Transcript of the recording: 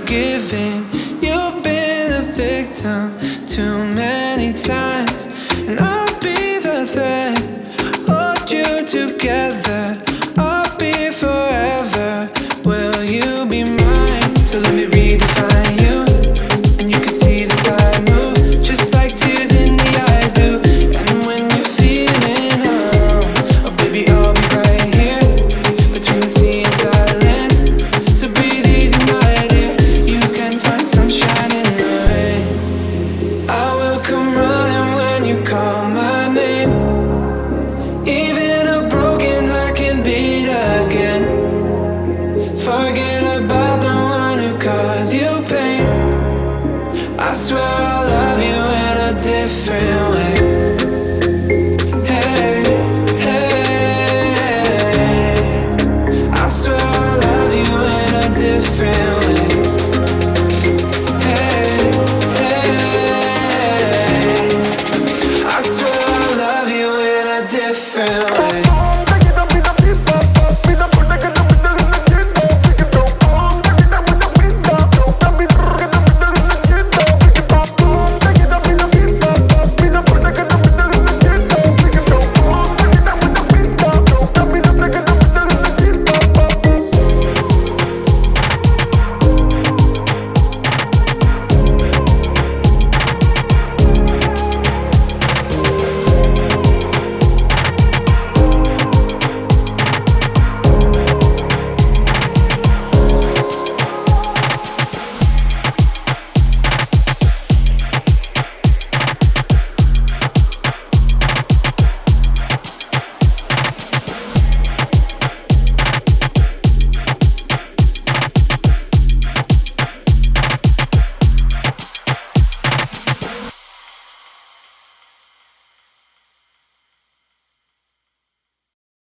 forgiving. You've been a victim too many times, and I'll be the threat, Hold you together. I'll be forever. Will you be mine? So let me redefine. I swear